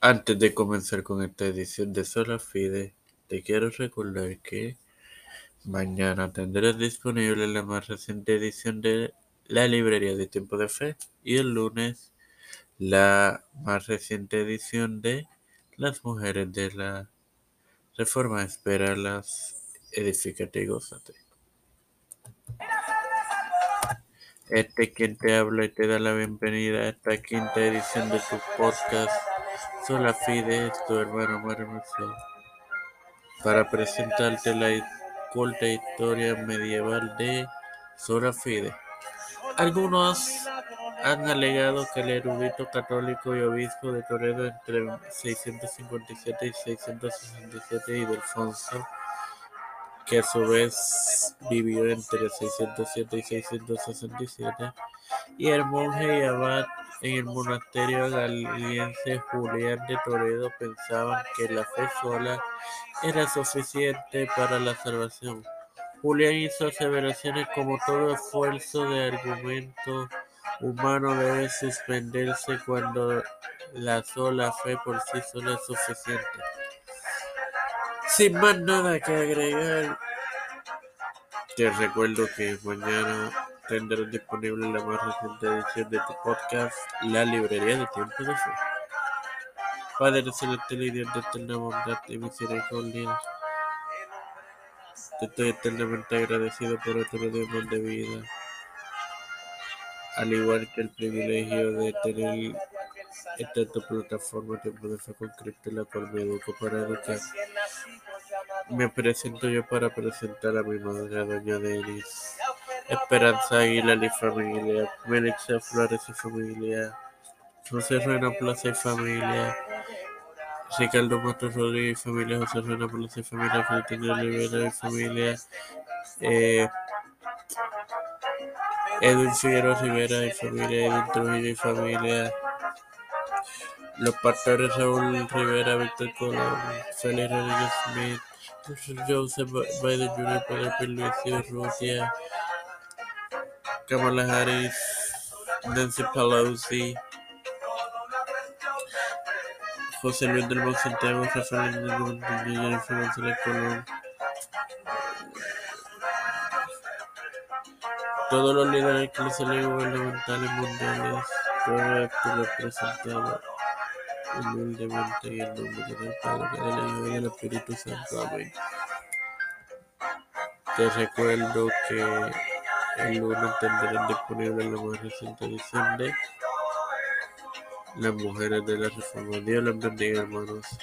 Antes de comenzar con esta edición de Sola Fide, te quiero recordar que mañana tendrás disponible la más reciente edición de la librería de Tiempo de Fe y el lunes la más reciente edición de Las Mujeres de la Reforma. Espéralas, edifícate y gózate. Este quien te habla y te da la bienvenida a esta quinta edición de tu podcast Sola Fide, tu hermano Mario para presentarte la culta historia medieval de Sola Fide. Algunos han alegado que el erudito católico y obispo de Toledo entre 657 y 667 y Delfonso, que a su vez vivió entre 607 y 667, y el monje y abad en el monasterio galiense Julián de Toledo pensaban que la fe sola era suficiente para la salvación. Julián hizo aseveraciones como todo esfuerzo de argumento humano debe suspenderse cuando la sola fe por sí sola es suficiente. Sin más nada que agregar, te recuerdo que mañana tendrás disponible la más reciente edición de tu podcast, La Librería de Tiempo de Fe. Padre celestial y Dios de eterna bondad y misericordia, te estoy eternamente agradecido por otro día más de vida, al igual que el privilegio de tener esta tu plataforma Tiempo de Fe con Cristo, la cual me educo para educar. Me presento yo para presentar a mi madre, a doña Denis. Esperanza Aguilar y familia, Melissa Flores y familia, José Ruena Plaza y familia, Ricardo Matos Rodríguez y familia, José Ruena Plaza y familia, Cristina Olivera y familia, eh, Edwin Figueroa Rivera y familia, Edwin Trujillo y familia, los pastores Raúl Rivera, Víctor Colón, Félix Rodríguez Smith, Joseph Biden Jr., Pedro Pierluisi, Rusia, Kamala Harris, Nancy Pelosi, José Luis del Monte Santiago, Rafael Hernández Jennifer González Colón, todos los líderes eclesiales gubernamentales mundiales, lo presentado humildemente en el nombre del Padre, del Hijo y del Espíritu Santo. Te recuerdo que el lunes tendrán disponible la más reciente edición de Las Mujeres de la Reforma. Dios les bendiga, hermanos.